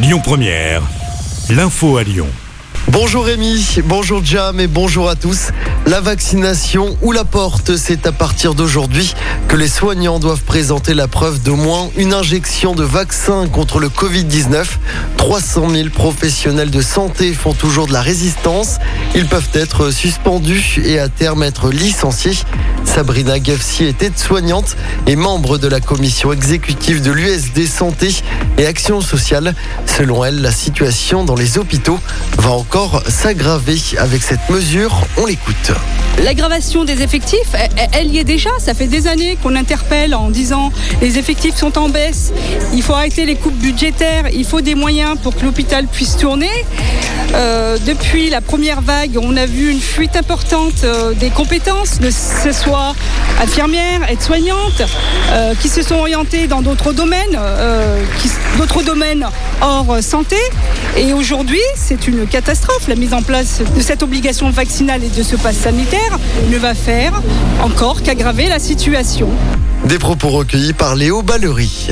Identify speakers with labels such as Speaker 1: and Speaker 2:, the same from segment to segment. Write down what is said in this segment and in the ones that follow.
Speaker 1: Lyon Première, l'info à Lyon.
Speaker 2: Bonjour Rémi, bonjour Jam et bonjour à tous. La vaccination ou la porte, c'est à partir d'aujourd'hui que les soignants doivent présenter la preuve d'au moins une injection de vaccin contre le Covid-19. 300 000 professionnels de santé font toujours de la résistance. Ils peuvent être suspendus et à terme être licenciés. Sabrina Gefsi est aide-soignante et membre de la commission exécutive de l'USD Santé et Action sociale. Selon elle, la situation dans les hôpitaux va encore s'aggraver avec cette mesure. On l'écoute.
Speaker 3: L'aggravation des effectifs, elle, y est déjà. Ça fait des années qu'on interpelle en disant les effectifs sont en baisse, il faut arrêter les coupes budgétaires, il faut des moyens pour que l'hôpital puisse tourner. Euh, depuis la première vague, on a vu une fuite importante euh, des compétences, que ce soit infirmières, aides-soignantes, euh, qui se sont orientées dans d'autres domaines, d'autres domaines hors santé. Et aujourd'hui, c'est une catastrophe. La mise en place de cette obligation vaccinale et de ce pass sanitaire ne va faire encore qu'aggraver la situation.
Speaker 2: Des propos recueillis par Léo Ballery.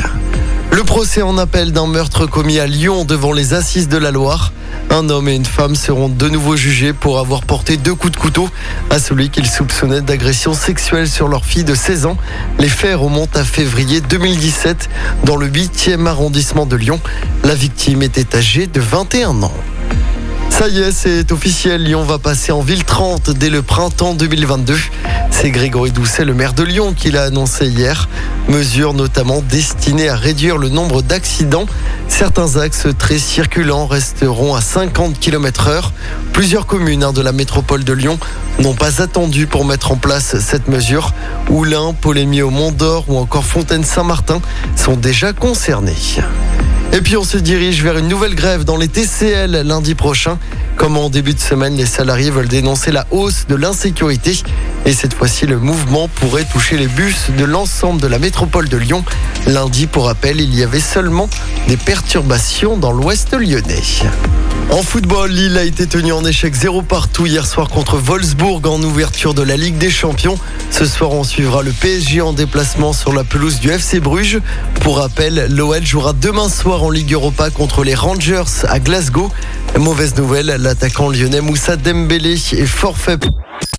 Speaker 2: Le procès en appel d'un meurtre commis à Lyon devant les assises de la Loire. Un homme et une femme seront de nouveau jugés pour avoir porté deux coups de couteau à celui qu'ils soupçonnaient d'agression sexuelle sur leur fille de 16 ans. Les faits remontent à février 2017 dans le 8e arrondissement de Lyon. La victime était âgée de 21 ans. Ça y est, c'est officiel. Lyon va passer en ville 30 dès le printemps 2022. C'est Grégory Doucet, le maire de Lyon, qui l'a annoncé hier. Mesure notamment destinée à réduire le nombre d'accidents. Certains axes très circulants resteront à 50 km heure. Plusieurs communes hein, de la métropole de Lyon n'ont pas attendu pour mettre en place cette mesure. Oulin, Polémier au Mont d'Or ou encore Fontaine-Saint-Martin sont déjà concernés. Et puis on se dirige vers une nouvelle grève dans les TCL lundi prochain. Comme en début de semaine, les salariés veulent dénoncer la hausse de l'insécurité. Et cette fois-ci, le mouvement pourrait toucher les bus de l'ensemble de la métropole de Lyon. Lundi, pour rappel, il y avait seulement des perturbations dans l'ouest lyonnais. En football, Lille a été tenu en échec 0 partout hier soir contre Wolfsburg en ouverture de la Ligue des Champions. Ce soir, on suivra le PSG en déplacement sur la pelouse du FC Bruges. Pour rappel, l'OL jouera demain soir en Ligue Europa contre les Rangers à Glasgow. Mauvaise nouvelle, l'attaquant lyonnais Moussa Dembélé est forfait.